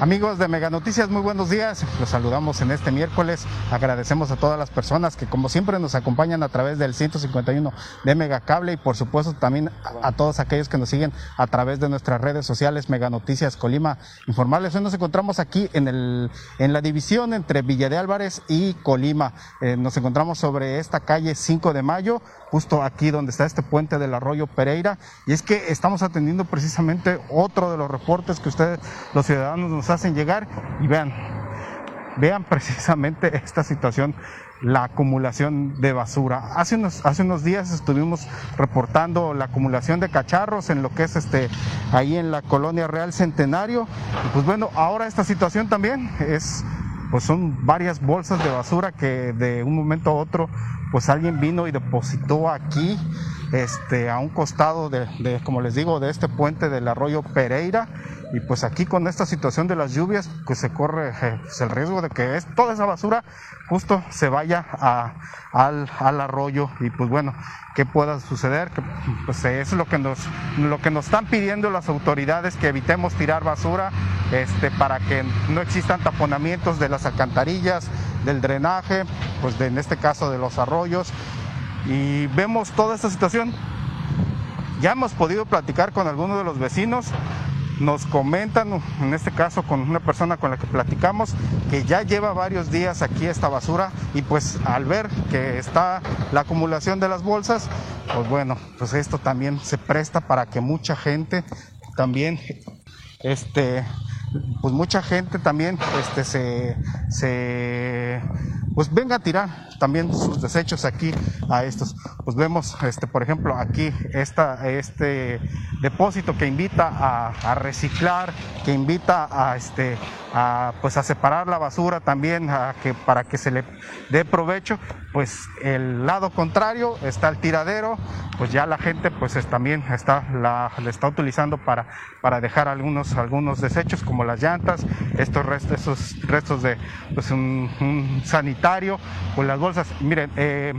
Amigos de Mega Noticias, muy buenos días. Los saludamos en este miércoles. Agradecemos a todas las personas que como siempre nos acompañan a través del 151 de Mega Cable y por supuesto también a, todos aquellos que nos siguen a través de nuestras redes sociales Mega Noticias Colima. Informarles, hoy nos encontramos aquí en, el, en la división entre Villa de Álvarez y Colima. Eh, nos encontramos sobre esta calle 5 de Mayo, justo aquí donde está este puente del arroyo Pereira. Y es que estamos atendiendo precisamente otro de los reportes que ustedes, los ciudadanos, nos hacen llegar y vean, vean precisamente esta situación, la acumulación de basura. Hace unos, hace unos días estuvimos reportando la acumulación de cacharros en lo que es este, ahí en la colonia Real Centenario. pues bueno, ahora esta situación también es, pues son varias bolsas de basura que de un momento a otro, pues alguien vino y depositó aquí, este, a un costado de, de como les digo, de este puente del arroyo Pereira y pues aquí con esta situación de las lluvias, pues se corre eh, pues, el riesgo de que es, toda esa basura justo se vaya al, arroyo y pues bueno, ¿qué pueda suceder? Que, pues es lo que, nos, lo que nos están pidiendo las autoridades, que evitemos tirar basura este, para que no existan taponamientos de las alcantarillas, del drenaje, pues de, en este caso de los arroyos. Y vemos toda esta situación. Ya hemos podido platicar con algunos de los vecinos nos comentan, en este caso con una persona con la que platicamos, que ya lleva varios días aquí esta basura y pues al ver que está la acumulación de las bolsas, pues bueno, pues esto también se presta para que mucha gente también este pues mucha gente también este, se, se pues venga a tirar también sus desechos aquí a estos. Pues vemos, este, por ejemplo, aquí esta, este depósito que invita a, reciclar, que invita a, este, a, pues a separar la basura también para que se le dé provecho. Pues el lado contrario está el tiradero, pues ya la gente pues también está, la, está utilizando para, para dejar algunos, algunos desechos como las llantas, estos restos, esos restos de pues un, sanitario, o las bolsas. Miren, eh,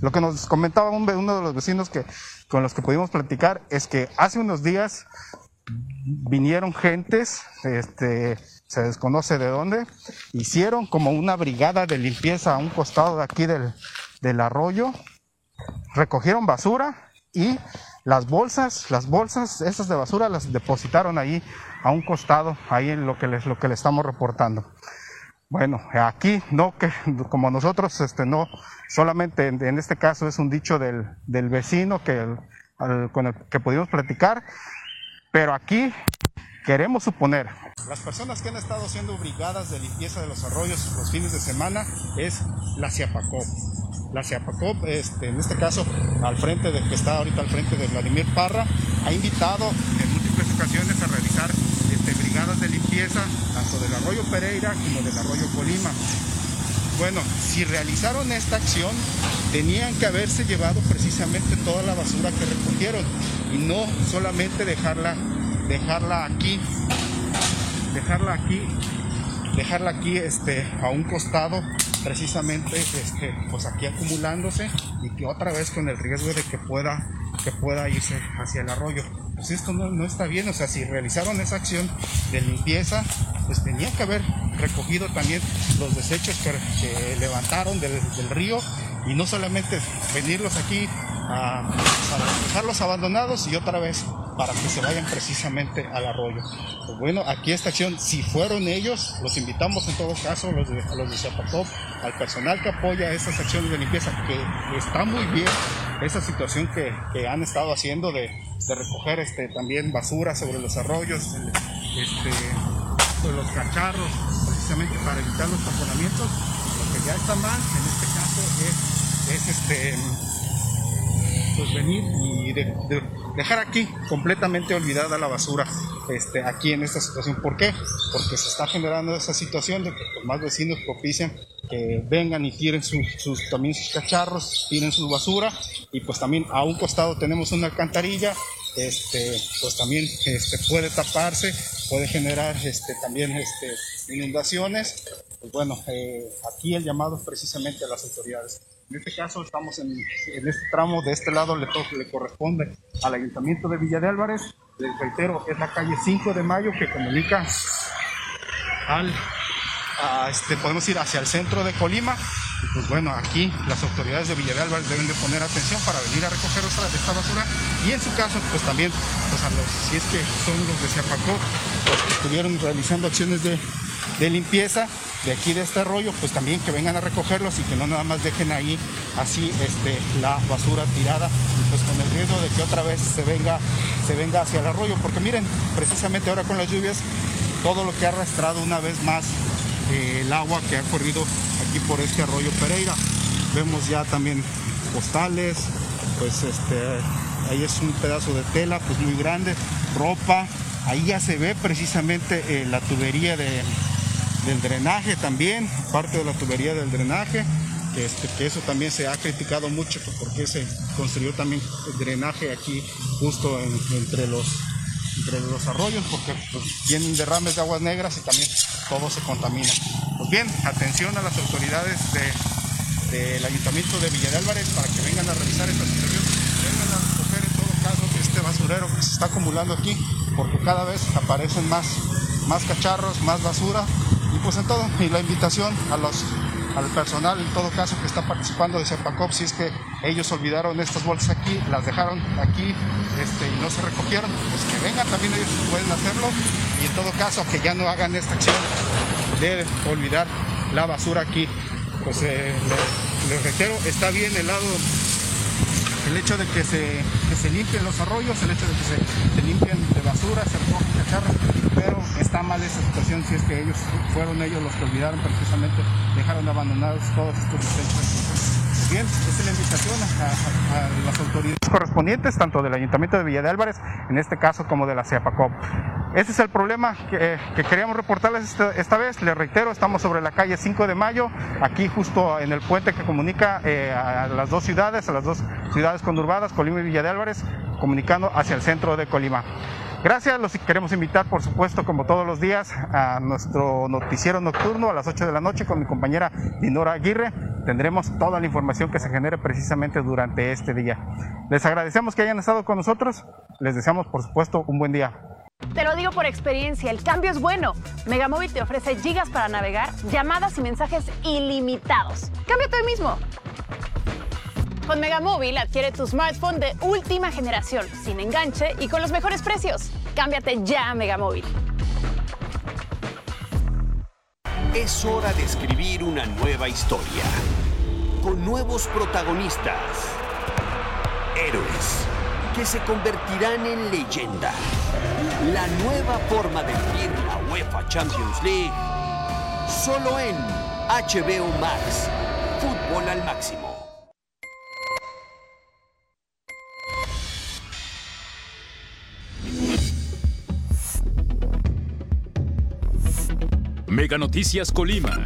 lo que nos comentaba uno de los vecinos que, con los que pudimos platicar es que hace unos días vinieron gentes, este, se desconoce de dónde, hicieron como una brigada de limpieza a un costado de aquí del, del arroyo, recogieron basura y las bolsas, las bolsas esas de basura las depositaron ahí a un costado, ahí en lo que les, lo que le estamos reportando. Bueno, aquí no que como nosotros este no solamente en, este caso es un dicho del, del vecino que con el que pudimos platicar, pero aquí queremos suponer. Las personas que han estado haciendo brigadas de limpieza de los arroyos los fines de semana es la Ciapacop la CIAPACOP, este, en este caso al frente de que está ahorita al frente de Vladimir Parra, ha invitado en múltiples ocasiones a realizar de limpieza tanto del arroyo Pereira como del arroyo Colima. Bueno, si realizaron esta acción, tenían que haberse llevado precisamente toda la basura que recogieron y no solamente dejarla, dejarla aquí, dejarla aquí, dejarla aquí este, a un costado precisamente este, pues aquí acumulándose y que otra vez con el riesgo de que pueda, que pueda irse hacia el arroyo. Pues esto no, está bien, o sea, si realizaron esa acción de limpieza, pues tenían que haber recogido también los desechos que, levantaron del, río y no solamente venirlos aquí a dejarlos abandonados y otra vez para que se vayan precisamente al arroyo. Pues bueno, aquí esta acción, si fueron ellos, los invitamos en todo caso, los de, a los de Zapatop, al personal que apoya estas acciones de limpieza, que está muy bien esa situación que, que han estado haciendo de, de, recoger este, también basura sobre los arroyos, este, sobre los cacharros, precisamente para evitar los taponamientos. Lo que ya está mal en este caso es, es este, pues venir y de, dejar aquí completamente olvidada la basura este, aquí en esta situación. ¿Por qué? Porque se está generando esa situación de que pues, más vecinos propician que vengan y tiren sus, también sus cacharros, tiren su basura y pues también a un costado tenemos una alcantarilla, este, pues también este, puede taparse, puede generar este, también este, inundaciones. Pues bueno, eh, aquí el llamado es precisamente a las autoridades. En este caso estamos en, este tramo, de este lado le, le corresponde al Ayuntamiento de Villa de Álvarez, les reitero, es la calle 5 de Mayo que comunica al, este, podemos ir hacia el centro de Colima. Pues bueno, aquí las autoridades de Villa de Álvarez deben de poner atención para venir a recoger esta, esta basura. Y en su caso, pues también, pues a los, si es que son los de Zapacó, los que estuvieron realizando acciones de, de limpieza, de aquí de este arroyo, pues también que vengan a recogerlos y que no nada más dejen ahí así este, la basura tirada, pues con el riesgo de que otra vez se venga, se venga hacia el arroyo, porque miren, precisamente ahora con las lluvias, todo lo que ha arrastrado una vez más eh, el agua que ha corrido por este arroyo Pereira. Vemos ya también postales, pues este, ahí es un pedazo de tela pues muy grande, ropa, ahí ya se ve precisamente eh, la tubería de, del drenaje también, parte de la tubería del drenaje, que, este, eso también se ha criticado mucho porque se construyó también el drenaje aquí justo entre, los, entre los arroyos, porque pues, tienen derrames de aguas negras y también todo se contamina. Pues bien, atención a las autoridades del Ayuntamiento de Villa de Álvarez para que vengan a revisar esta situación, vengan a recoger en todo caso este basurero que se está acumulando aquí, porque cada vez aparecen más, más cacharros, más basura. Y pues en todo, y la invitación al personal en todo caso que está participando de Cepacop, si es que ellos olvidaron estas bolsas aquí, las dejaron aquí este, y no se recogieron, pues que vengan también ellos pueden hacerlo. Y en todo caso que ya no hagan esta acción de olvidar la basura aquí. Pues eh, les, reitero, está bien el lado el hecho de que se, se limpien los arroyos, el hecho de que se, se limpien de basura, se recogen cacharros, pero está mal esa situación si es que ellos fueron ellos los que olvidaron precisamente, dejaron abandonados todos estos desechos. Bien, esta es la invitación a, a, las autoridades correspondientes, tanto del Ayuntamiento de Villa de Álvarez, en este caso, como de la CEPACOP. Ese es el problema que, que queríamos reportarles esta, esta, vez. Les reitero, estamos sobre la calle 5 de Mayo, aquí justo en el puente que comunica eh, a las dos ciudades, a las dos ciudades conurbadas, Colima y Villa de Álvarez, comunicando hacia el centro de Colima. Gracias, los queremos invitar, por supuesto, como todos los días, a nuestro noticiero nocturno a las 8 de la noche con mi compañera Dinora Aguirre. Tendremos toda la información que se genere precisamente durante este día. Les agradecemos que hayan estado con nosotros. Les deseamos, por supuesto, un buen día. Te lo digo por experiencia, el cambio es bueno. Megamóvil te ofrece gigas para navegar, llamadas y mensajes ilimitados. Cámbiate hoy mismo. Con Megamóvil adquiere tu smartphone de última generación, sin enganche y con los mejores precios. Cámbiate ya a Megamóvil. Es hora de escribir una nueva historia. Con nuevos protagonistas. Héroes que se convertirán en leyenda. La nueva forma de vivir la UEFA Champions League. Solo en HBO Max. Fútbol al máximo. Mega Noticias Colima.